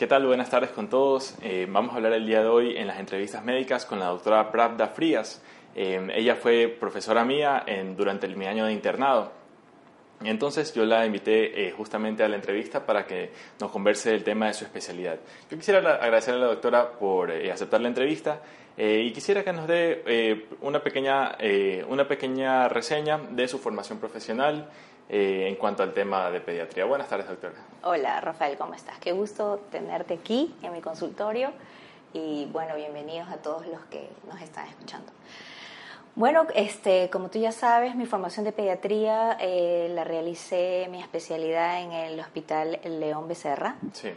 ¿Qué tal? Buenas tardes con todos. Eh, vamos a hablar el día de hoy en las entrevistas médicas con la doctora Pravda Frías. Eh, ella fue profesora mía durante mi año de internado. Entonces yo la invité eh, justamente a la entrevista para que nos converse del tema de su especialidad. Yo quisiera agradecer a la doctora por aceptar la entrevista y quisiera que nos dé una, pequeña, una pequeña reseña de su formación profesional eh, en cuanto al tema de pediatría. Buenas tardes, doctora. Hola, Rafael, ¿cómo estás? Qué gusto tenerte aquí en mi consultorio y bueno, bienvenidos a todos los que nos están escuchando. Bueno, este, como tú ya sabes, mi formación de pediatría eh, la realicé, mi especialidad en el Hospital León Becerra. Sí.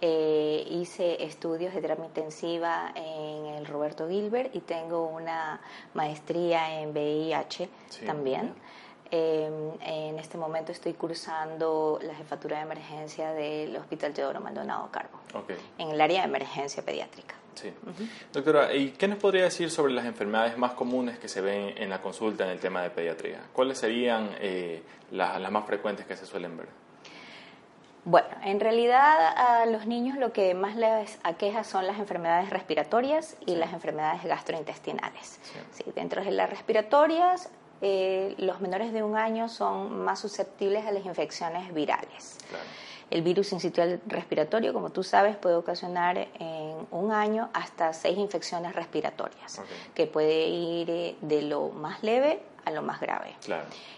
Eh, hice estudios de terapia intensiva en el Roberto Gilbert y tengo una maestría en VIH también. Em, en este momento estoy cursando la jefatura de emergencia del Hospital Teodoro Maldonado Carbo, en el área de emergencia pediátrica. Sí. Doctora, ¿y qué nos podría decir sobre las enfermedades más comunes que se ven en la consulta en el tema de pediatría? ¿Cuáles serían eh, las, más frecuentes que se suelen ver? Bueno, en realidad a los niños lo que más les aqueja son las enfermedades respiratorias y las enfermedades gastrointestinales. Sí. dentro de las respiratorias eh, los menores de un año son más susceptibles a las infecciones virales. El virus incitual respiratorio, como tú sabes, puede ocasionar en un año hasta seis infecciones respiratorias, que puede ir eh, de lo más leve a lo más grave.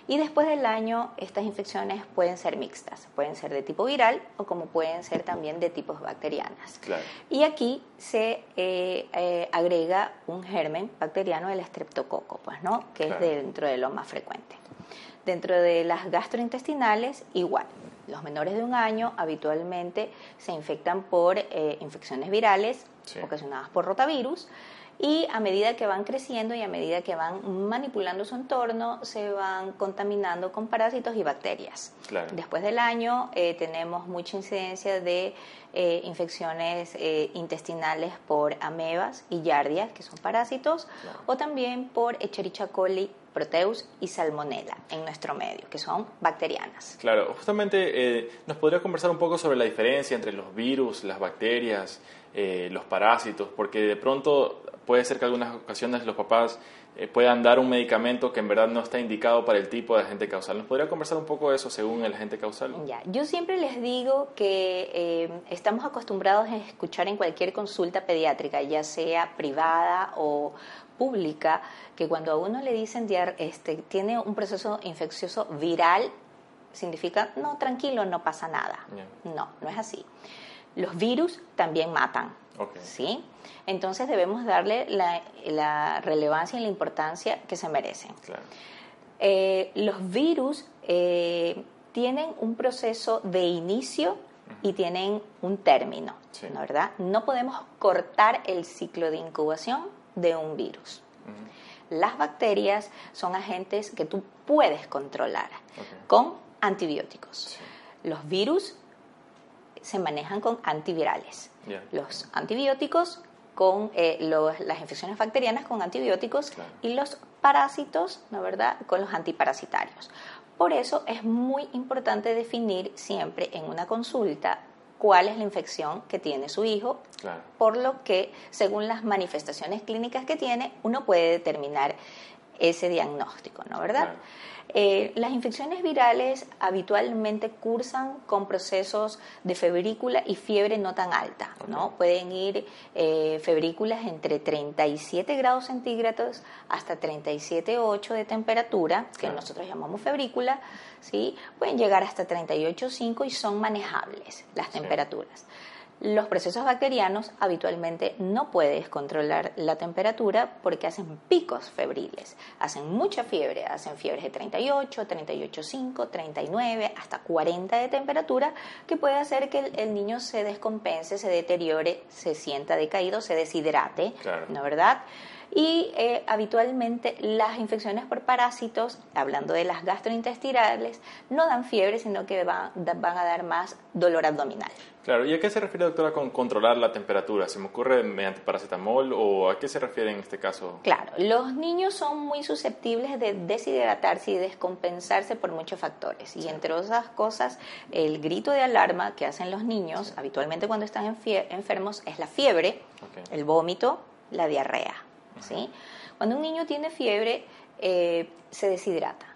Y después del año, estas infecciones pueden ser mixtas, pueden ser de tipo viral o como pueden ser también de tipos bacterianas. Y aquí se eh, eh, agrega un germen bacteriano, el estreptococo, pues, ¿no? que es dentro de lo más frecuente. Dentro de las gastrointestinales, igual. Los menores de un año habitualmente se infectan por eh, infecciones virales ocasionadas por rotavirus y a medida que van creciendo y a medida que van manipulando su entorno, se van contaminando con parásitos y bacterias. Después del año eh, tenemos mucha incidencia de eh, infecciones eh, intestinales por amebas y yardias, que son parásitos, o también por Echerichia coli Proteus y Salmonella en nuestro medio, que son bacterianas. Claro, justamente nos podría conversar un poco sobre la diferencia entre los virus, las bacterias, los parásitos, porque de pronto puede ser que algunas ocasiones los papás eh, puedan dar un medicamento que en verdad no está indicado para el tipo de agente causal. ¿Nos podría conversar un poco de eso según el agente causal? Ya, yo siempre les digo que eh, estamos acostumbrados a escuchar en cualquier consulta pediátrica, ya sea privada o pública, que cuando a uno le dicen este, tiene un proceso infeccioso viral, significa, no, tranquilo, no pasa nada. No, no es así. Los virus también matan. ¿sí? Entonces debemos darle la, relevancia y la importancia que se merecen. Eh, los virus eh, tienen un proceso de inicio y tienen un término, ¿no, ¿verdad? No podemos cortar el ciclo de incubación de un virus. Las bacterias son agentes que tú puedes controlar con antibióticos. Los virus se manejan con antivirales. Los antibióticos con eh, las infecciones bacterianas con antibióticos y los parásitos, ¿no verdad?, con los antiparasitarios. Por eso es muy importante definir siempre en una consulta cuál es la infección que tiene su hijo, por lo que según las manifestaciones clínicas que tiene, uno puede determinar ese diagnóstico, ¿no verdad? Eh, las infecciones virales habitualmente cursan con procesos de febrícula y fiebre no tan alta, ¿no? Pueden ir eh, febrículas entre 37 grados centígrados hasta 37,8 de temperatura, que nosotros llamamos febrícula, ¿sí? Pueden llegar hasta 38,5 y son manejables las temperaturas. Los procesos bacterianos habitualmente no puedes controlar la temperatura porque hacen picos febriles, hacen mucha fiebre, hacen fiebres de 38, 38,5, 39, hasta 40 de temperatura, que puede hacer que el, niño se descompense, se deteriore, se sienta decaído, se deshidrate, ¿no verdad? Y eh, habitualmente las infecciones por parásitos, hablando de las gastrointestinales, no dan fiebre, sino que van, van a dar más dolor abdominal. Claro, ¿y a qué se refiere, doctora, con controlar la temperatura? ¿Se me ocurre mediante paracetamol o a qué se refiere en este caso? Claro, los niños son muy susceptibles de deshidratarse y descompensarse por muchos factores. Y entre otras cosas, el grito de alarma que hacen los niños, habitualmente cuando están enfermos, es la fiebre, el vómito, la diarrea. ¿Sí? Cuando un niño tiene fiebre, eh, se deshidrata.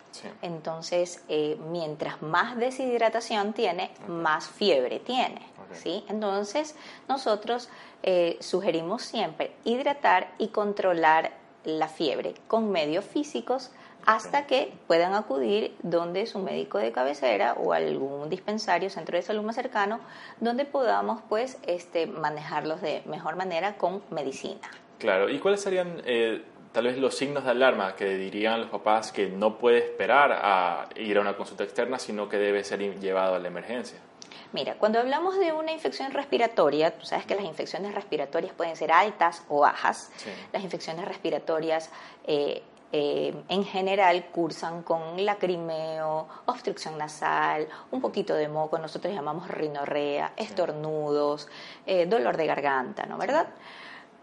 Entonces, eh, mientras más deshidratación tiene, más fiebre tiene. ¿sí? Entonces, nosotros eh, sugerimos siempre hidratar y controlar la fiebre con medios físicos hasta que puedan acudir donde su médico de cabecera o algún dispensario, centro de salud más cercano, donde podamos pues este, manejarlos de mejor manera con medicina. Claro, ¿y cuáles serían eh, tal vez los signos de alarma que dirían los papás que no puede esperar a ir a una consulta externa, sino que debe ser llevado a la emergencia? Mira, cuando hablamos de una infección respiratoria, tú sabes que las infecciones respiratorias pueden ser altas o bajas. Las infecciones respiratorias eh, eh, en general cursan con lacrimeo, obstrucción nasal, un poquito de moco, nosotros llamamos rinorrea, estornudos, eh, dolor de garganta, ¿no? ¿Verdad?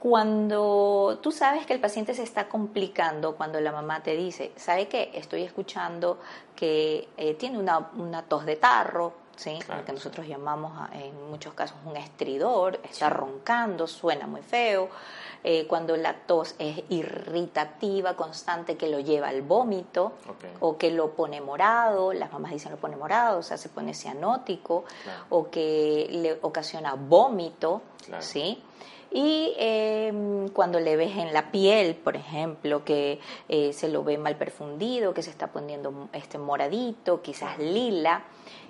Cuando tú sabes que el paciente se está complicando, cuando la mamá te dice, ¿sabe qué? Estoy escuchando que tiene una, una tos de tarro, ¿sí? Lo que nosotros llamamos en muchos casos un estridor, está roncando, suena muy feo. Eh, cuando la tos es irritativa, constante, que lo lleva al vómito o que lo pone morado, las mamás dicen lo pone morado, o sea, se pone cianótico, o que le ocasiona vómito, ¿sí? Y em, cuando le ves en la piel, por ejemplo, que eh, se lo ve mal perfundido, que se está poniendo este moradito, quizás lila,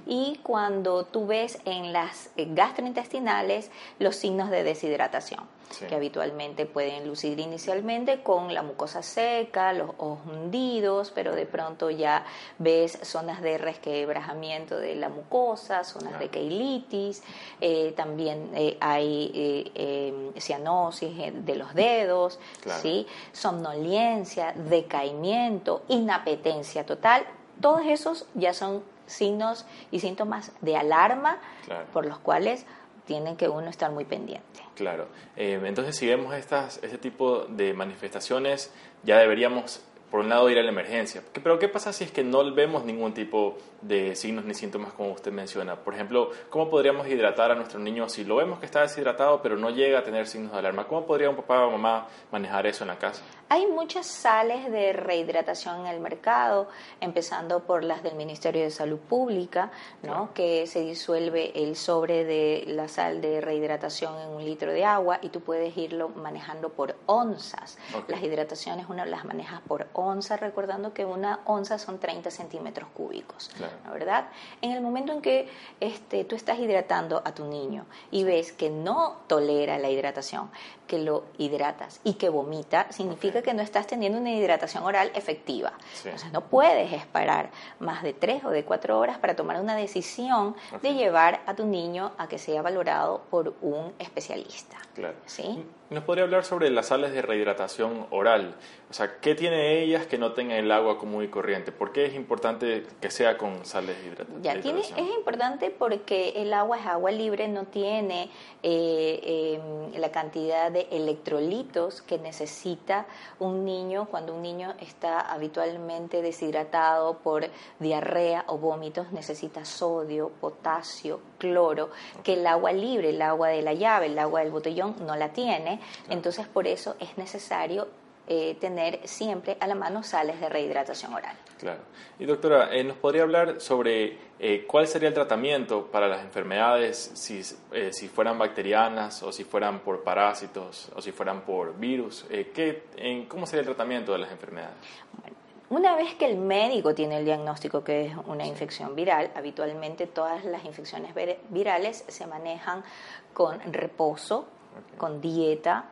y cuando tú ves en las eh, gastrointestinales los signos de deshidratación, que habitualmente pueden lucir inicialmente con la mucosa seca, los ojos hundidos, pero de pronto ya ves zonas de resquebrajamiento de la mucosa, zonas de keilitis, eh, también eh, hay em, cianosis de los dedos, ¿sí? somnolencia, decaimiento, inapetencia total, todos esos ya son signos y síntomas de alarma por los cuales tienen que uno estar muy pendiente. Claro. Eh, entonces, si vemos estas, este tipo de manifestaciones, ya deberíamos por un lado ir a la emergencia. Pero ¿qué pasa si es que no vemos ningún tipo de signos ni síntomas como usted menciona? Por ejemplo, ¿cómo podríamos hidratar a nuestro niño si lo vemos que está deshidratado pero no llega a tener signos de alarma? ¿Cómo podría un papá o mamá manejar eso en la casa? Hay muchas sales de rehidratación en el mercado, empezando por las del Ministerio de Salud Pública, ¿no? que se disuelve el sobre de la sal de rehidratación en un litro de agua y tú puedes irlo manejando por onzas. Las hidrataciones uno las manejas por onzas onza, recordando que una onza son 30 centímetros cúbicos, verdad? En el momento en que este, tú estás hidratando a tu niño y ves que no tolera la hidratación, que lo hidratas y que vomita, significa que no estás teniendo una hidratación oral efectiva. Entonces no puedes esperar más de tres o de cuatro horas para tomar una decisión de llevar a tu niño a que sea valorado por un especialista. Claro. ¿Sí? ¿Nos podría hablar sobre las sales de rehidratación oral? O sea, ¿qué tiene ellas que no tengan el agua común y corriente? ¿Por qué es importante que sea con sales de hidratación? Ya, tiene, es importante porque el agua es agua libre, no tiene eh, em, la cantidad de electrolitos que necesita un niño cuando un niño está habitualmente deshidratado por diarrea o vómitos, necesita sodio, potasio, cloro, que el agua libre, el agua de la llave, el agua del botellón no la tiene. Entonces, por eso es necesario eh, tener siempre a la mano sales de rehidratación oral. Claro. Y doctora, eh, ¿nos podría hablar sobre eh, cuál sería el tratamiento para las enfermedades si, si fueran bacterianas o si fueran por parásitos o si fueran por virus? ¿qué, en, ¿Cómo sería el tratamiento de las enfermedades? Una vez que el médico tiene el diagnóstico que es una infección viral, habitualmente todas las infecciones virales se manejan con reposo, con dieta,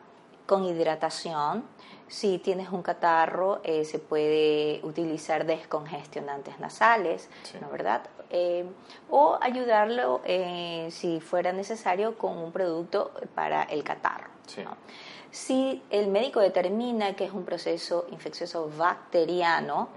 con hidratación. Si tienes un catarro, eh, se puede utilizar descongestionantes nasales, ¿no verdad? eh, o ayudarlo eh, si fuera necesario con un producto para el catarro. Si el médico determina que es un proceso infeccioso bacteriano,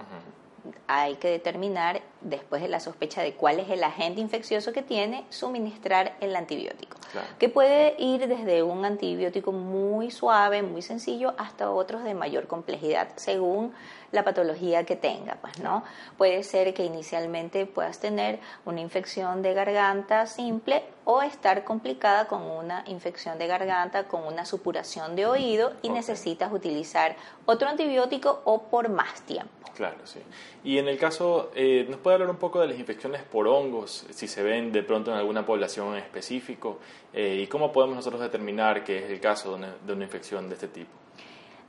hay que determinar, después de la sospecha de cuál es el agente infeccioso que tiene, suministrar el antibiótico. Que puede ir desde un antibiótico muy suave, muy sencillo, hasta otros de mayor complejidad, según la patología que tenga, pues, ¿no? Puede ser que inicialmente puedas tener una infección de garganta simple o estar complicada con una infección de garganta, con una supuración de oído y necesitas utilizar otro antibiótico o por más tiempo. Claro, sí. Y en el caso, eh, ¿nos puede hablar un poco de las infecciones por hongos, si se ven de pronto en alguna población en específico? Eh, ¿Y cómo podemos nosotros determinar que es el caso de una infección de este tipo?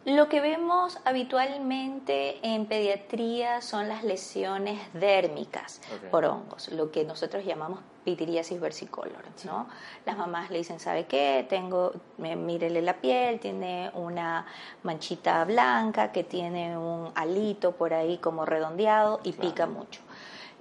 Lo que vemos habitualmente en pediatría son las lesiones dérmicas por hongos, lo que nosotros llamamos pitiriasis versicolor, ¿no? Las mamás le dicen, ¿sabe qué? Tengo, mírele la piel, tiene una manchita blanca que tiene un alito por ahí como redondeado y pica mucho.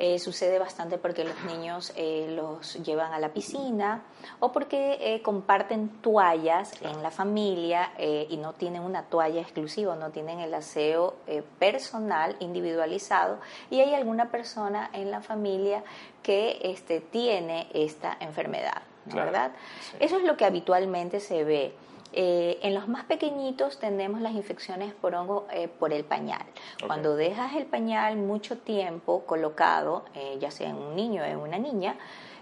Eh, sucede bastante porque los niños eh, los llevan a la piscina o porque eh, comparten toallas en la familia y no tienen una toalla exclusiva, no tienen el aseo personal individualizado y hay alguna persona en la familia que este, tiene esta enfermedad, ¿verdad? Eso es lo que habitualmente se ve. Eh, en los más pequeñitos tenemos las infecciones por hongo eh, por el pañal. Cuando dejas el pañal mucho tiempo colocado, eh, ya sea en un niño o en una niña,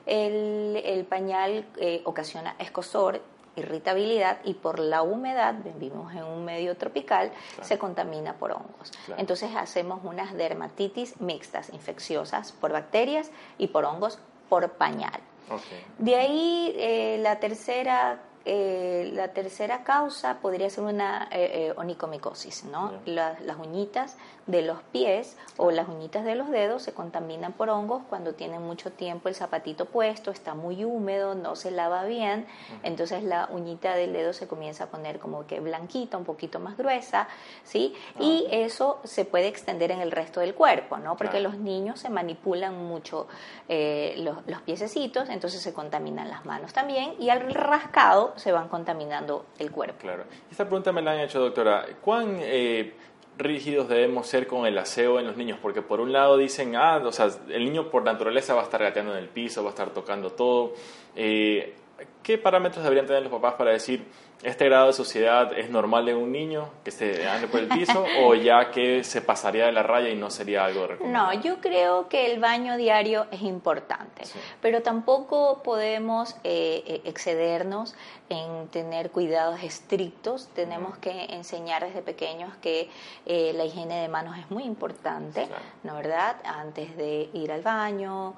el, pañal ocasiona escosor, irritabilidad y por la humedad, vivimos en un medio tropical, se contamina por hongos. Entonces hacemos unas dermatitis mixtas, infecciosas por bacterias y por hongos por pañal. De ahí la tercera eh, la tercera causa podría ser una eh, eh, onicomicosis, ¿no? las uñitas de los pies o las uñitas de los dedos se contaminan por hongos cuando tienen mucho tiempo el zapatito puesto, está muy húmedo, no se lava bien, entonces la uñita del dedo se comienza a poner como que blanquita, un poquito más gruesa, ¿sí? Ah, y eso se puede extender en el resto del cuerpo, ¿no? Porque los niños se manipulan mucho los, los piececitos, entonces se contaminan las manos también y al rascado se van contaminando el cuerpo. Claro. Esta pregunta me la han hecho, doctora. ¿Cuán eh, rígidos debemos ser con el aseo en los niños? Porque por un lado dicen, ah, o sea, el niño por naturaleza va a estar gateando en el piso, va a estar tocando todo. Eh, ¿Qué parámetros deberían tener los papás para decir, este grado de suciedad es normal en un niño que se ande por el piso o ya que se pasaría de la raya y no sería algo No, yo creo que el baño diario es importante, pero tampoco podemos eh, eh, excedernos en tener cuidados estrictos. Tenemos que enseñar desde pequeños que eh, la higiene de manos es muy importante, ¿no verdad? Antes de ir al baño,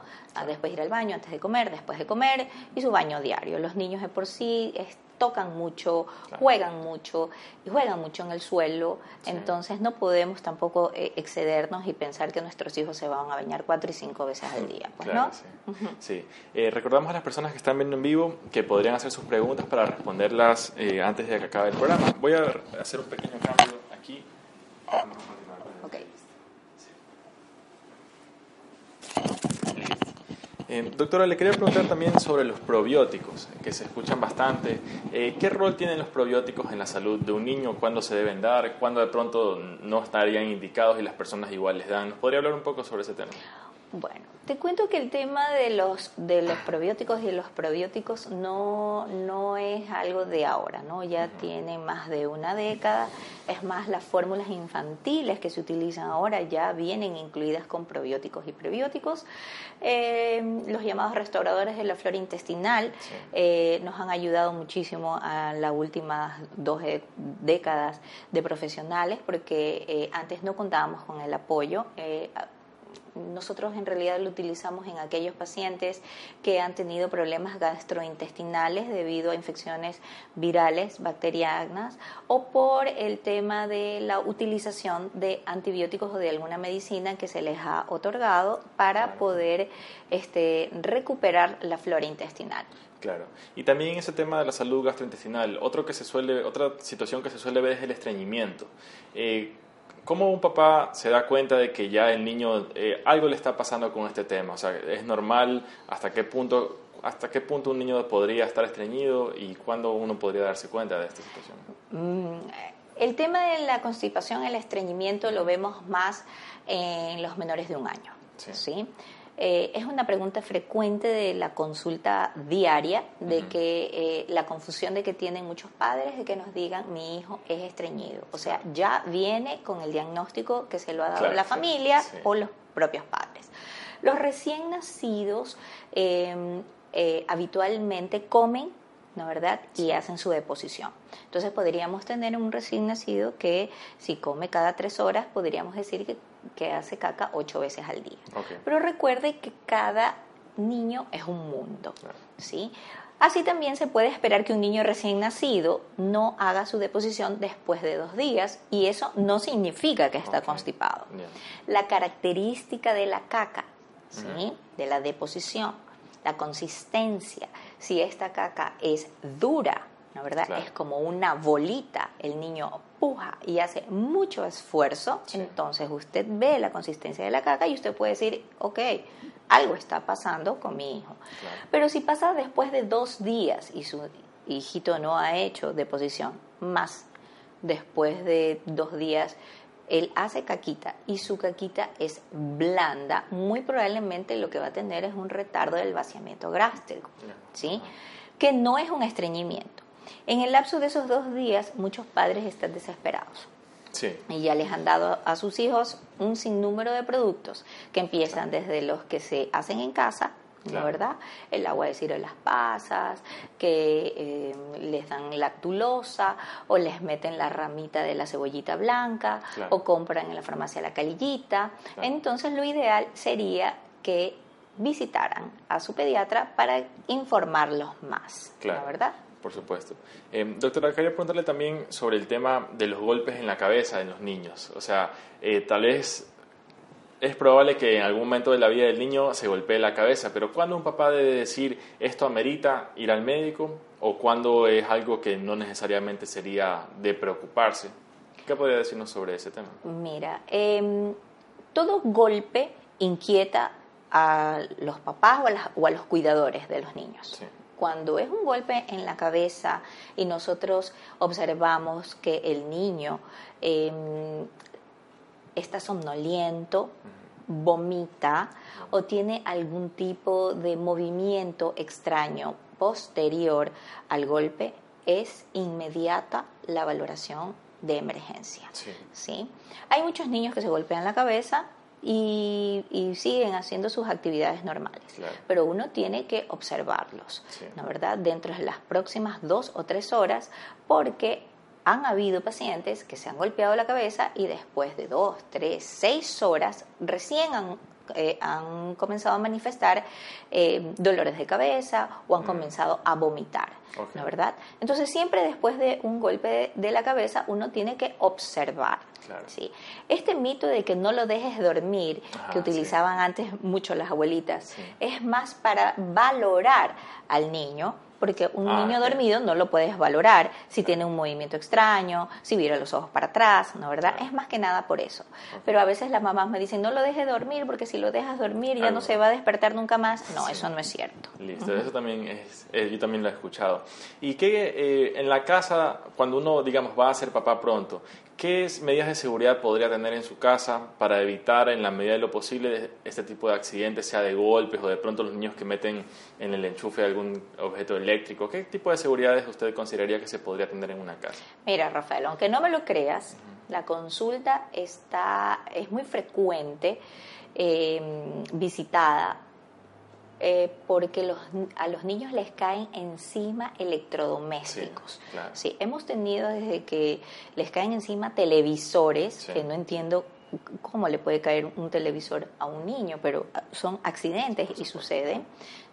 después de ir al baño, antes de comer, después de comer y su baño diario. Los niños de por sí tocan mucho, juegan mucho y juegan mucho en el suelo, entonces no podemos tampoco eh, excedernos y pensar que nuestros hijos se van a bañar cuatro y cinco veces al día, pues, ¿no? Sí. Eh, recordamos a las personas que están viendo en vivo que podrían hacer sus preguntas para responderlas eh, antes de que acabe el programa. Voy a hacer un pequeño cambio aquí. Eh, doctora, le quería preguntar también sobre los probióticos, que se escuchan bastante. Eh, ¿Qué rol tienen los probióticos en la salud de un niño? ¿Cuándo se deben dar? ¿Cuándo de pronto no estarían indicados y las personas igual les dan? podría hablar un poco sobre ese tema? Bueno, te cuento que el tema de los, de los probióticos y de los probióticos no, no es algo de ahora, ¿no? Ya tiene más de una década. Es más, las fórmulas infantiles que se utilizan ahora ya vienen incluidas con probióticos y prebióticos. Eh, los llamados restauradores de la flora intestinal eh, nos han ayudado muchísimo a las últimas dos décadas de profesionales porque eh, antes no contábamos con el apoyo nosotros en realidad lo utilizamos en aquellos pacientes que han tenido problemas gastrointestinales debido a infecciones virales, bacterianas, o por el tema de la utilización de antibióticos o de alguna medicina que se les ha otorgado para poder este, recuperar la flora intestinal. Claro. Y también ese tema de la salud gastrointestinal, otro que se suele, otra situación que se suele ver es el estreñimiento. Eh, ¿cómo un papá se da cuenta de que ya el niño, eh, algo le está pasando con este tema? O sea, ¿es normal? ¿Hasta qué punto hasta qué punto un niño podría estar estreñido y cuándo uno podría darse cuenta de esta situación? Mm, el tema de la constipación, el estreñimiento, lo vemos más en los menores de un año. ¿sí? Eh, es una pregunta frecuente de la consulta diaria, de que eh, la confusión de que tienen muchos padres de que nos digan mi hijo es estreñido. O sea, ya viene con el diagnóstico que se lo ha dado la familia o los propios padres. Los recién nacidos eh, habitualmente comen ¿no verdad? Y hacen su deposición. Entonces podríamos tener un recién nacido que si come cada tres horas, podríamos decir que, que hace caca ocho veces al día. Pero recuerde que cada niño es un mundo, ¿sí? Así también se puede esperar que un niño recién nacido no haga su deposición después de dos días y eso no significa que está constipado. La característica de la caca, ¿sí? de la deposición, la consistencia, si esta caca es dura, ¿no verdad? Es como una bolita, el niño puja y hace mucho esfuerzo, entonces usted ve la consistencia de la caca y usted puede decir, ok, algo está pasando con mi hijo. Pero si pasa después de dos días y su hijito no ha hecho deposición, más después de dos días él hace caquita y su caquita es blanda, muy probablemente lo que va a tener es un retardo del vaciamiento gástrico, ¿sí? Que no es un estreñimiento. En el lapso de esos dos días, muchos padres están desesperados. Sí. Y ya les han dado a sus hijos un sinnúmero de productos que empiezan desde los que se hacen en casa ¿no verdad? El agua de ciro las pasas, que eh, les dan lactulosa o les meten la ramita de la cebollita blanca o compran en la farmacia la calillita. Entonces lo ideal sería que visitaran a su pediatra para informarlos más, ¿no verdad? Por supuesto. Eh, doctora, quería preguntarle también sobre el tema de los golpes en la cabeza en los niños. O sea, eh, tal vez es probable que en algún momento de la vida del niño se golpee la cabeza, pero ¿cuándo un papá debe decir esto amerita ir al médico o cuándo es algo que no necesariamente sería de preocuparse? ¿Qué podría decirnos sobre ese tema? Mira, em, todo golpe inquieta a los papás o a, los cuidadores de los niños. Cuando es un golpe en la cabeza y nosotros observamos que el niño em, está somnoliento, vomita o tiene algún tipo de movimiento extraño posterior al golpe, es inmediata la valoración de emergencia. Sí. Hay muchos niños que se golpean la cabeza y, siguen haciendo sus actividades normales, pero uno tiene que observarlos, ¿no verdad? Dentro de las próximas dos o tres horas, porque han habido pacientes que se han golpeado la cabeza y después de dos, tres, seis horas recién han, eh, comenzado a manifestar eh, dolores de cabeza o han mm. comenzado a vomitar, ¿no verdad? Entonces siempre después de un golpe de, la cabeza uno tiene que observar. ¿sí? Este mito de que no lo dejes dormir, que utilizaban antes mucho las abuelitas, es más para valorar al niño porque un ah, niño dormido no lo puedes valorar si tiene un movimiento extraño, si vira los ojos para atrás, ¿no verdad? Es más que nada por eso. Pero a veces las mamás me dicen, no lo dejes dormir porque si lo dejas dormir ya no se va a despertar nunca más. No, eso no es cierto. Listo, eso también es, yo también lo he escuchado. Y que eh, en la casa, cuando uno, digamos, va a ser papá pronto, ¿Qué medidas de seguridad podría tener en su casa para evitar en la medida de lo posible este tipo de accidentes, sea de golpes o de pronto los niños que meten en el enchufe algún objeto eléctrico? ¿Qué tipo de seguridades usted consideraría que se podría tener en una casa? Mira, Rafael, aunque no me lo creas, la consulta está, es muy frecuente eh, visitada eh, porque los, a los niños les caen encima electrodomésticos. Sí, hemos tenido desde que les caen encima televisores, que no entiendo cómo le puede caer un televisor a un niño, pero son accidentes y suceden.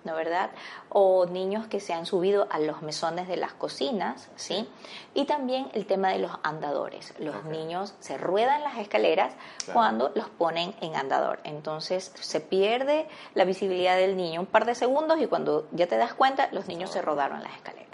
¿no verdad? O niños que se han subido a los mesones de las cocinas, ¿sí? Y también el tema de los andadores. Los niños se ruedan las escaleras cuando los ponen en andador. Entonces se pierde la visibilidad del niño un par de segundos y cuando ya te das cuenta, los niños se rodaron las escaleras.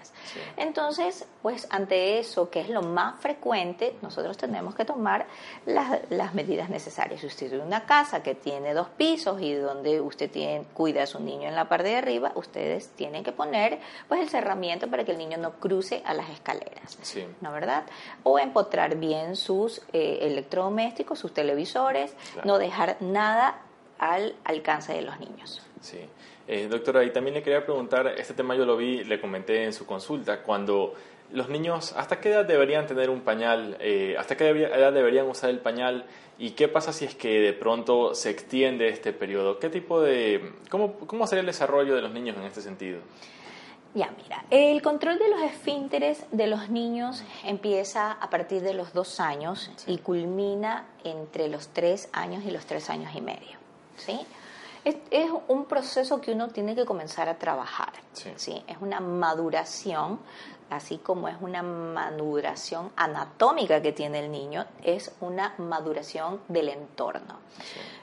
Entonces, pues ante eso, que es lo más frecuente, nosotros tenemos que tomar las, las medidas necesarias. Si usted tiene una casa que tiene dos pisos y donde usted tiene, cuida a su niño en la parte de arriba, ustedes tienen que poner pues el cerramiento para que el niño no cruce a las escaleras, ¿no verdad? O empotrar bien sus eh, electrodomésticos, sus televisores, no dejar nada al alcance de los niños. Sí. Eh, doctora, y también le quería preguntar, este tema yo lo vi, le comenté en su consulta, cuando los niños, ¿hasta qué edad deberían tener un pañal? Eh, ¿Hasta qué edad deberían usar el pañal? ¿Y qué pasa si es que de pronto se extiende este periodo? ¿Qué tipo de, cómo, cómo sería el desarrollo de los niños en este sentido? Ya, mira, el control de los esfínteres de los niños empieza a partir de los dos años y culmina entre los tres años y los tres años y medio, ¿sí? Es, un proceso que uno tiene que comenzar a trabajar, sí. Es una maduración, así como es una maduración anatómica que tiene el niño, es una maduración del entorno.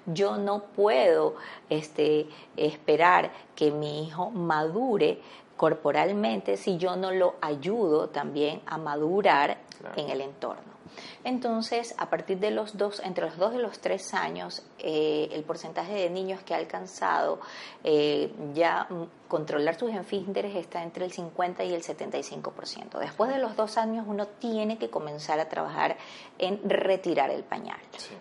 Yo no puedo este, esperar que mi hijo madure corporalmente si yo no lo ayudo también a madurar en el entorno. Entonces, a partir de los dos, entre los dos y los tres años, eh, el porcentaje de niños que ha alcanzado eh, ya controlar sus esfínteres está entre el 50 y el 75%. Después de los dos años uno tiene que comenzar a trabajar en retirar el pañal.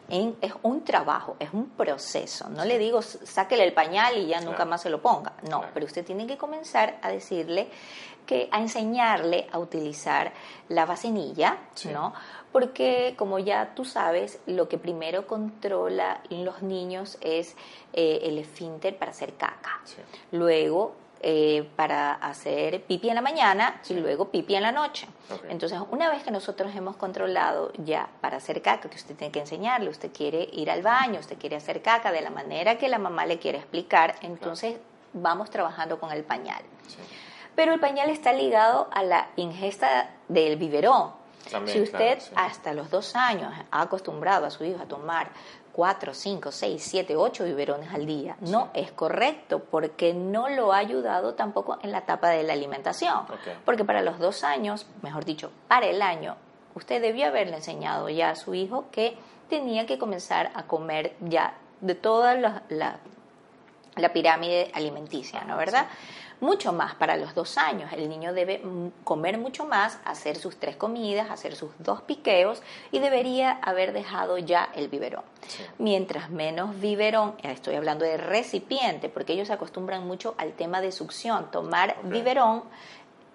es un trabajo, es un proceso. No le digo sáquele el pañal y ya nunca más se lo ponga. No, pero usted tiene que comenzar a decirle que a enseñarle a utilizar la vacinilla, ¿no? Porque como ya tú sabes, lo que primero controla en los niños es eh, el esfínter para hacer caca. Luego eh, para hacer pipi en la mañana y luego pipi en la noche. Entonces, una vez que nosotros hemos controlado ya para hacer caca, que usted tiene que enseñarle, usted quiere ir al baño, usted quiere hacer caca de la manera que la mamá le quiere explicar, entonces vamos trabajando con el pañal. Pero el pañal está ligado a la ingesta del biberón si usted hasta los dos años ha acostumbrado a su hijo a tomar cuatro, cinco, seis, siete, ocho biberones al día, no es correcto porque no lo ha ayudado tampoco en la etapa de la alimentación. Porque para los dos años, mejor dicho, para el año, usted debió haberle enseñado ya a su hijo que tenía que comenzar a comer ya de toda la, la, pirámide alimenticia, ¿no verdad? Mucho más para los dos años. El niño debe comer mucho más, hacer sus tres comidas, hacer sus dos piqueos y debería haber dejado ya el biberón. Mientras menos biberón, estoy hablando de recipiente, porque ellos se acostumbran mucho al tema de succión, tomar biberón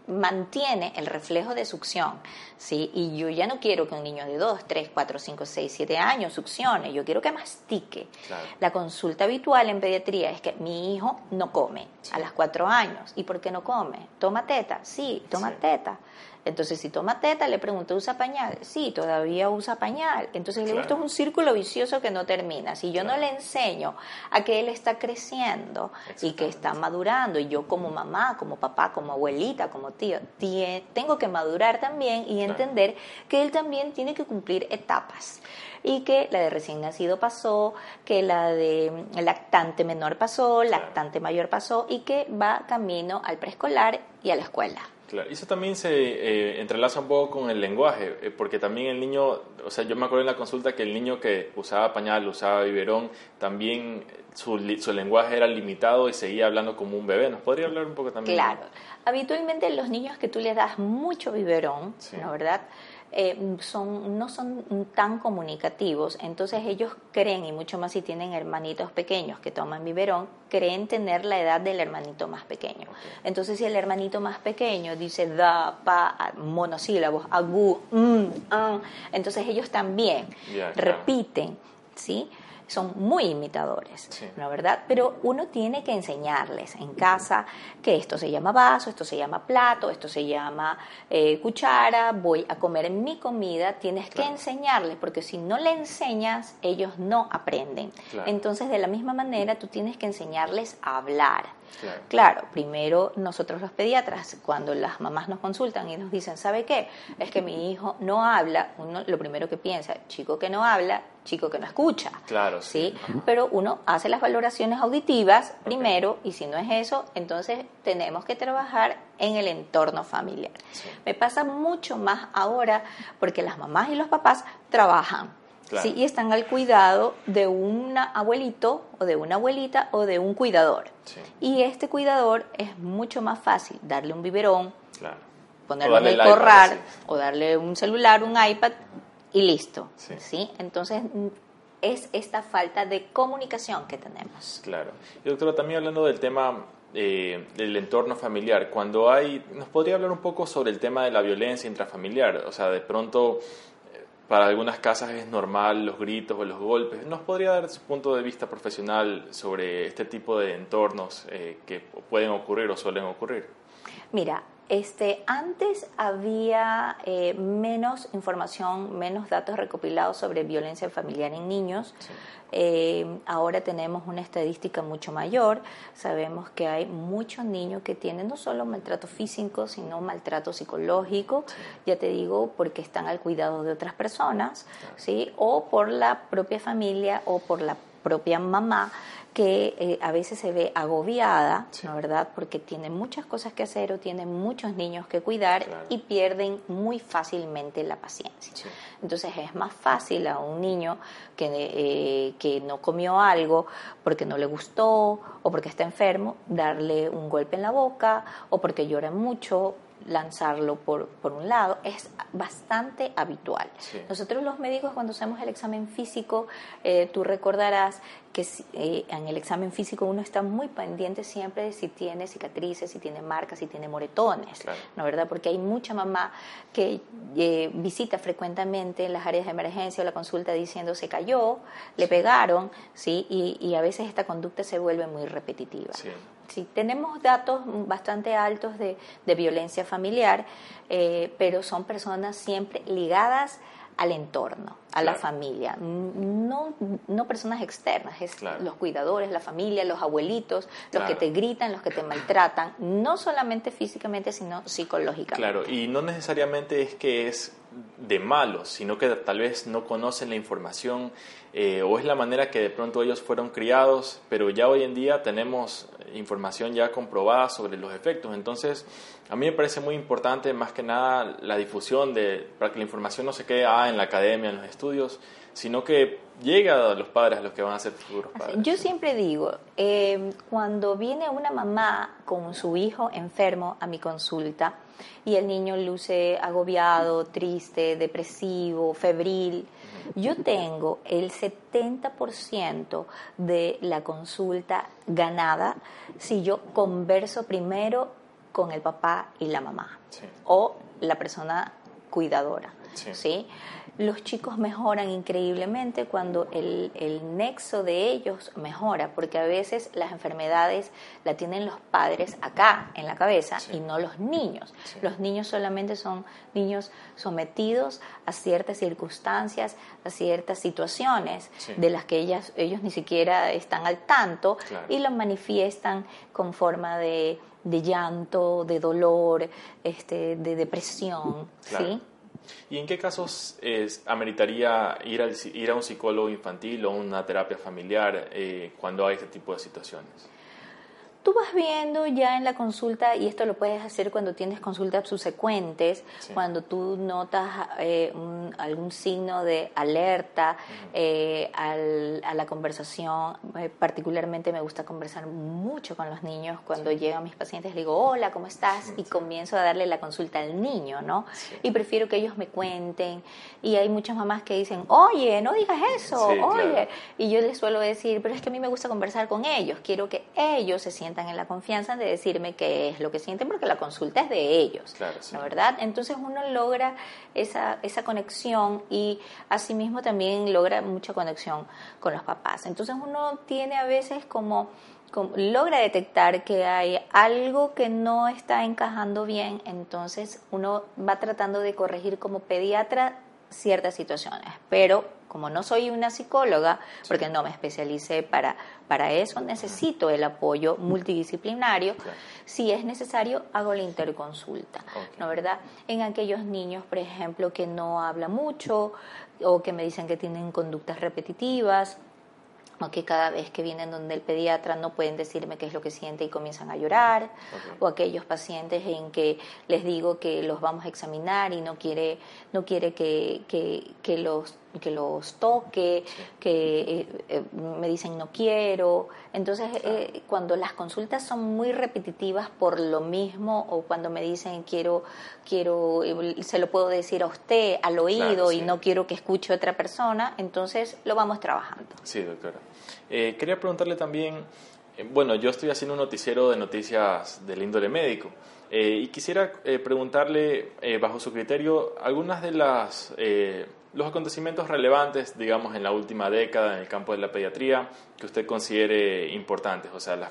mantiene el reflejo de succión, ¿sí? Y yo ya no quiero que un niño de 2, 3, 4, 5, 6, 7 años succione, yo quiero que mastique. La consulta habitual en pediatría es que mi hijo no come a las 4 años. ¿Y por qué no come? ¿Toma teta? Sí, toma teta. Entonces, si toma teta, le pregunto, ¿usa pañal? Sí, todavía usa pañal. Entonces, esto es un círculo vicioso que no termina. Si yo no le enseño a que él está creciendo y que está madurando, y yo como mamá, como papá, como abuelita, como tío, tengo que madurar también y entender que él también tiene que cumplir etapas y que la de recién nacido pasó, que la de lactante menor pasó, lactante mayor pasó y que va camino al preescolar y a la escuela. Claro, eso también se eh, entrelaza un poco con el lenguaje, eh, porque también el niño, o sea, yo me acuerdo en la consulta que el niño que usaba pañal, usaba biberón, también su, su lenguaje era limitado y seguía hablando como un bebé. ¿Nos podría hablar un poco también? Claro, habitualmente los niños que tú les das mucho biberón, ¿no verdad? Eh, son, no son tan comunicativos, entonces ellos creen, y mucho más si tienen hermanitos pequeños que toman biberón, creen tener la edad del hermanito más pequeño. Entonces si el hermanito más pequeño dice da, pa, monosílabos, agu, mm, ah", entonces ellos también repiten, ¿sí? Son muy imitadores, ¿no verdad? Pero uno tiene que enseñarles en casa que esto se llama vaso, esto se llama plato, esto se llama eh, cuchara, voy a comer mi comida, tienes que enseñarles, porque si no le enseñas, ellos no aprenden. Entonces, de la misma manera, tú tienes que enseñarles a hablar Claro. primero nosotros los pediatras, cuando las mamás nos consultan y nos dicen, ¿sabe qué? Es que mi hijo no habla, uno lo primero que piensa, chico que no habla, chico que no escucha. Claro. ¿sí? Pero uno hace las valoraciones auditivas primero y si no es eso, entonces tenemos que trabajar en el entorno familiar. Me pasa mucho más ahora porque las mamás y los papás trabajan. ¿Sí? y están al cuidado de un abuelito o de una abuelita o de un cuidador. Y este cuidador es mucho más fácil darle un biberón, ponerle el corral o darle un celular, un iPad y listo. Sí. Entonces es esta falta de comunicación que tenemos. Claro. Y doctora, también hablando del tema eh, del entorno familiar, cuando hay, nos podría hablar un poco sobre el tema de la violencia intrafamiliar, o sea, de pronto para algunas casas es normal los gritos o los golpes. ¿Nos podría dar su punto de vista profesional sobre este tipo de entornos eh, que pueden ocurrir o suelen ocurrir? Mira, este, antes había eh, menos información, menos datos recopilados sobre violencia familiar en niños. Eh, ahora tenemos una estadística mucho mayor. Sabemos que hay muchos niños que tienen no solo maltrato físico, sino maltrato psicológico. Ya te digo, porque están al cuidado de otras personas, ¿sí? O por la propia familia o por la propia mamá que eh, a veces se ve agobiada, ¿no verdad? Porque tiene muchas cosas que hacer o tiene muchos niños que cuidar y pierden muy fácilmente la paciencia. Entonces es más fácil a un niño que, eh, que no comió algo porque no le gustó o porque está enfermo, darle un golpe en la boca o porque llora mucho lanzarlo por, por un lado, es bastante habitual. Nosotros los médicos cuando hacemos el examen físico, eh, tú recordarás que eh, en el examen físico uno está muy pendiente siempre de si tiene cicatrices, si tiene marcas, si tiene moretones, ¿no verdad? Porque hay mucha mamá que eh, visita frecuentemente en las áreas de emergencia o la consulta diciendo se cayó, le pegaron, ¿sí? Y, y, a veces esta conducta se vuelve muy repetitiva. Sí, tenemos datos bastante altos de, de violencia familiar, eh, pero son personas siempre ligadas al entorno, a la familia, no, no personas externas, es los cuidadores, la familia, los abuelitos, los que te gritan, los que te maltratan, no solamente físicamente, sino psicológicamente. Claro, y no necesariamente es que es de malos, sino que tal vez no conocen la información eh, o es la manera que de pronto ellos fueron criados, pero ya hoy en día tenemos información ya comprobada sobre los efectos. Entonces, a mí me parece muy importante más que nada la difusión de, para que la información no se quede ah, en la academia, en los estudios, sino que llegue a los padres, a los que van a ser futuros padres. Yo siempre digo, eh, cuando viene una mamá con su hijo enfermo a mi consulta, y el niño luce agobiado, triste, depresivo, febril. Yo tengo el 70% de la consulta ganada si yo converso primero con el papá y la mamá o la persona cuidadora. ¿sí? Los chicos mejoran increíblemente cuando el, el, nexo de ellos mejora, porque a veces las enfermedades la tienen los padres acá en la cabeza y no los niños. Los niños solamente son niños sometidos a ciertas circunstancias, a ciertas situaciones de las que ellas, ellos ni siquiera están al tanto y lo manifiestan con forma de, de llanto, de dolor, este, de depresión. ¿sí? ¿Y en qué casos ameritaría ir, al, ir a un psicólogo infantil o una terapia familiar eh, cuando hay este tipo de situaciones? Tú vas viendo ya en la consulta, y esto lo puedes hacer cuando tienes consultas subsecuentes, cuando tú notas eh, algún signo de alerta eh, a la conversación. Eh, particularmente me gusta conversar mucho con los niños. Cuando llegan mis pacientes, les digo, hola, ¿cómo estás? Y comienzo a darle la consulta al niño, ¿no? Y prefiero que ellos me cuenten. Y hay muchas mamás que dicen, oye, no digas eso, oye. Y yo les suelo decir, pero es que a mí me gusta conversar con ellos. Quiero que ellos se sientan en la confianza de decirme qué es lo que sienten, porque la consulta es de ellos, ¿no verdad? Entonces uno logra esa, esa conexión y asimismo también logra mucha conexión con los papás. Entonces uno tiene a veces como logra detectar que hay algo que no está encajando bien, entonces uno va tratando de corregir como pediatra ciertas situaciones, pero como no soy una psicóloga, porque no me especialicé para, para eso, necesito el apoyo multidisciplinario. Si es necesario, hago la interconsulta, ¿no verdad? En aquellos niños, por ejemplo, que no hablan mucho o que me dicen que tienen conductas repetitivas, o que cada vez que vienen donde el pediatra no pueden decirme qué es lo que siente y comienzan a llorar, o aquellos pacientes en que les digo que los vamos a examinar y no quiere, no quiere que, que, los que los toque, que eh, eh, me dicen no quiero. Entonces, eh, cuando las consultas son muy repetitivas por lo mismo, o cuando me dicen quiero, quiero, se lo puedo decir a usted al oído y no quiero que escuche otra persona, entonces lo vamos trabajando. Sí, doctora. Eh, quería preguntarle también, eh, bueno, yo estoy haciendo un noticiero de noticias del índole médico eh, y quisiera preguntarle, bajo su criterio, algunas de las los acontecimientos relevantes, digamos, en la última década en el campo de la pediatría que usted considere importantes, o sea, las,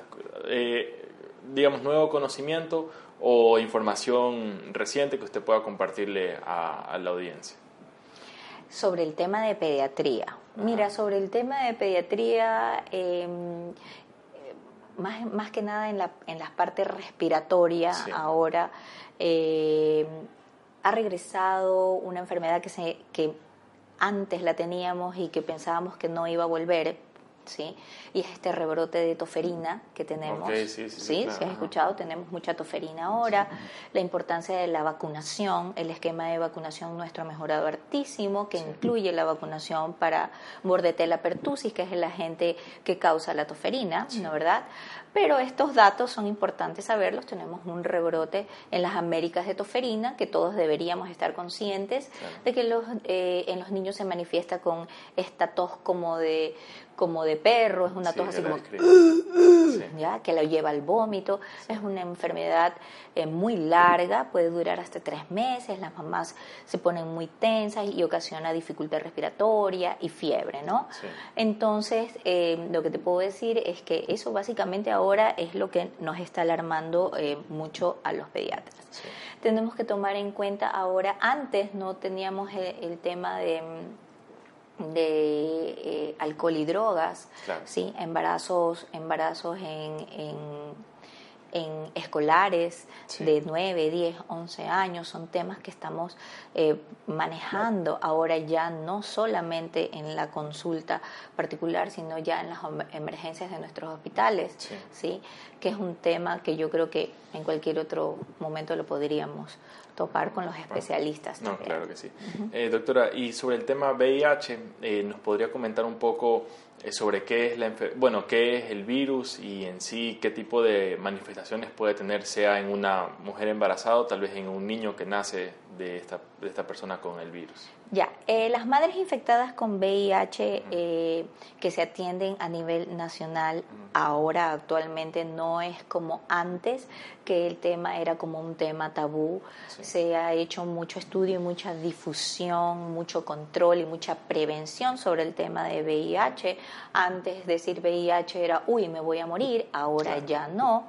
digamos, nuevo conocimiento o información reciente que usted pueda compartirle a la audiencia. Sobre el tema de pediatría. Mira, sobre el tema de pediatría, em, más, más, que nada en la, en las partes respiratorias ahora, em, ha regresado una enfermedad que, se, que antes la teníamos y que pensábamos que no iba a volver, ¿sí? Y es este rebrote de toferina que tenemos. sí, sí, sí, si has escuchado, tenemos mucha toferina ahora. La importancia de la vacunación, el esquema de vacunación nuestro ha mejorado hartísimo, que incluye la vacunación para bordetela pertussis, que es el agente que causa la toferina, ¿no verdad? Pero estos datos son importantes saberlos. Tenemos un rebrote en las Américas de toferina, que todos deberíamos estar conscientes de que los, eh, en los niños se manifiesta con esta tos como de como de perro, es una tos así como ¿ya? que lo lleva al vómito, es una enfermedad eh, muy larga, puede durar hasta tres meses, las mamás se ponen muy tensas y ocasiona dificultad respiratoria y fiebre, ¿no? Entonces, eh, lo que te puedo decir es que eso básicamente ahora es lo que nos está alarmando eh, mucho a los pediatras. Tenemos que tomar en cuenta ahora, antes no teníamos el tema de de eh, alcohol y drogas, ¿sí? embarazos, embarazos en, en, en escolares de 9, 10, 11 años, son temas que estamos eh, manejando ahora ya no solamente en la consulta particular, sino ya en las emergencias de nuestros hospitales, sí. que es un tema que yo creo que en cualquier otro momento lo podríamos topar con los especialistas. No, claro que sí. Eh, doctora, y sobre el tema VIH, eh, ¿nos podría comentar un poco eh, sobre qué es, la bueno, qué es el virus y en sí qué tipo de manifestaciones puede tener, sea en una mujer embarazada o tal vez en un niño que nace de esta, de esta persona con el virus? Ya, eh, las madres infectadas con VIH eh, que se atienden a nivel nacional ahora actualmente no es como antes, que el tema era como un tema tabú. Se ha hecho mucho estudio y mucha difusión, mucho control y mucha prevención sobre el tema de VIH. Antes decir VIH era, uy, me voy a morir, ahora ya no.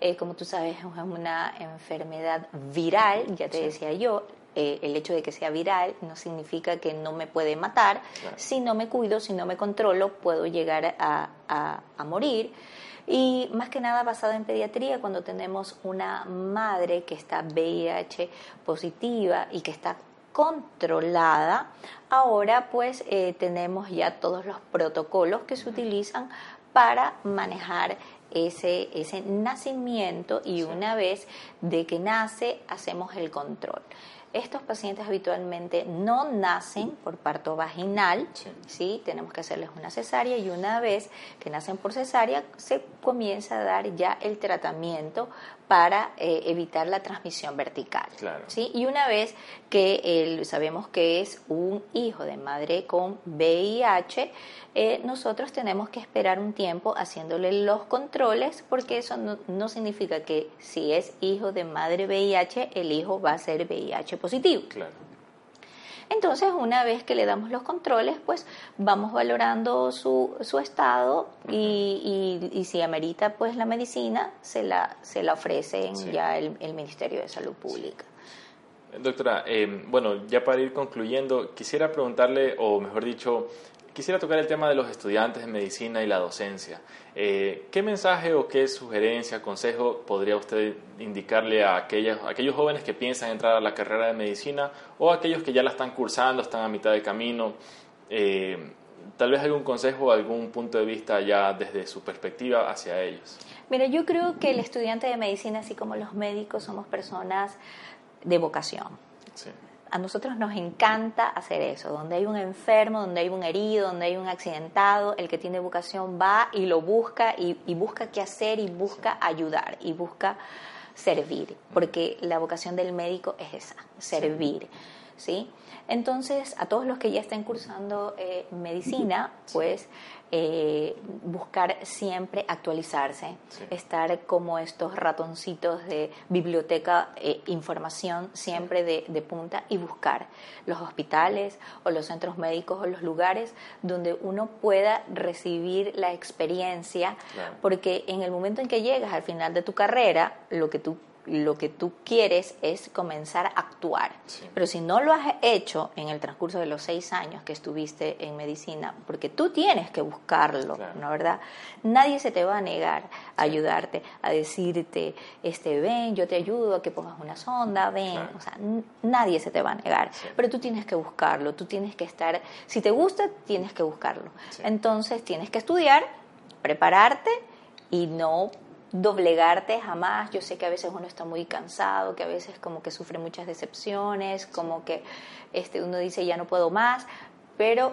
Eh, como tú sabes, es una enfermedad viral, ya te decía yo, eh, el hecho de que sea viral no significa que no me puede matar. Si no me cuido, si no me controlo, puedo llegar a, a, morir. Y más que nada basado en pediatría, cuando tenemos una madre que está VIH positiva y que está controlada, ahora pues eh, tenemos ya todos los protocolos que se utilizan para manejar ese, ese nacimiento y una vez de que nace hacemos el control. Estos pacientes habitualmente no nacen por parto vaginal, sí. Tenemos que hacerles una cesárea y una vez que nacen por cesárea se comienza a dar ya el tratamiento para eh, evitar la transmisión vertical. ¿sí? Y una vez que sabemos que es un hijo de madre con VIH, eh, nosotros tenemos que esperar un tiempo haciéndole los controles porque eso no, no, significa que si es hijo de madre VIH, el hijo va a ser VIH positivo. Claro. Entonces, una vez que le damos los controles, pues vamos valorando su, su estado y, y, si amerita pues la medicina, se la, se la ofrece ya el, Ministerio de Salud Pública. Doctora, eh, bueno, ya para ir concluyendo, quisiera preguntarle, o mejor dicho, quisiera tocar el tema de los estudiantes de medicina y la docencia. Eh, ¿Qué mensaje o qué sugerencia, consejo podría usted indicarle a aquellos, aquellos jóvenes que piensan entrar a la carrera de medicina o a aquellos que ya la están cursando, están a mitad de camino? Eh, tal vez algún consejo o algún punto de vista ya desde su perspectiva hacia ellos. Mira, yo creo que el estudiante de medicina, así como los médicos, somos personas de vocación. A nosotros nos encanta hacer eso, donde hay un enfermo, donde hay un herido, donde hay un accidentado, el que tiene vocación va y lo busca y, busca qué hacer y busca ayudar y busca servir, porque la vocación del médico es esa, servir. ¿sí? Entonces, a todos los que ya estén cursando eh, medicina, pues eh, buscar siempre actualizarse, estar como estos ratoncitos de biblioteca, eh, información siempre de, punta y buscar los hospitales o los centros médicos o los lugares donde uno pueda recibir la experiencia, porque en el momento en que llegas al final de tu carrera, lo que tú lo que tú quieres es comenzar a actuar. Pero si no lo has hecho en el transcurso de los seis años que estuviste en medicina, porque tú tienes que buscarlo, ¿no verdad? Nadie se te va a negar a ayudarte, a decirte, este, ven, yo te ayudo a que pongas una sonda, ven, o sea, nadie se te va a negar. Pero tú tienes que buscarlo, tú tienes que estar, si te gusta, tienes que buscarlo. Entonces tienes que estudiar, prepararte y no doblegarte jamás. Yo sé que a veces uno está muy cansado, que a veces como que sufre muchas decepciones, como que este, uno dice ya no puedo más, pero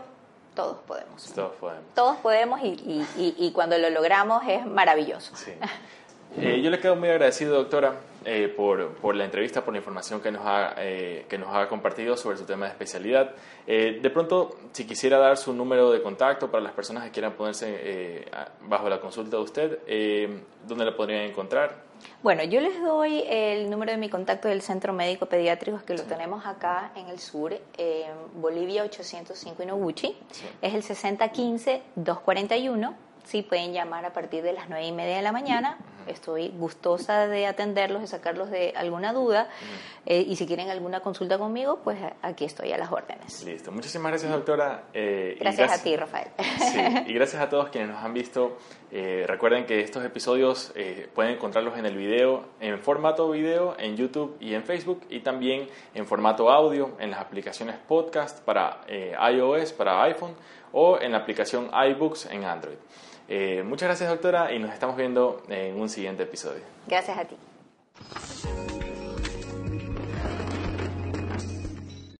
todos podemos. Todos podemos. Todos podemos y, y, cuando lo logramos es maravilloso. Eh, yo le quedo muy agradecido, doctora, eh, por, por, la entrevista, por la información que nos ha, eh, que nos ha compartido sobre su tema de especialidad. de pronto, si quisiera dar su número de contacto para las personas que quieran ponerse bajo la consulta de usted, ¿dónde la podrían encontrar? Bueno, yo les doy el número de mi contacto del Centro Médico Pediátrico, que lo tenemos acá en el sur, en Bolivia 805 Inoguchi. Es el 6015-241. Sí, pueden llamar a partir de las nueve y media de la mañana estoy gustosa de atenderlos, de sacarlos de alguna duda. Eh, y si quieren alguna consulta conmigo, pues aquí estoy a las órdenes. Listo. Muchísimas gracias, doctora. Eh, gracias, a ti, Rafael. Sí, y gracias a todos quienes nos han visto. Eh, recuerden que estos episodios pueden encontrarlos en el video, en formato video, en YouTube y en Facebook, y también en formato audio en las aplicaciones podcast para iOS, para iPhone, o en la aplicación iBooks en Android. Eh, muchas gracias doctora y nos estamos viendo en un siguiente episodio. Gracias a ti.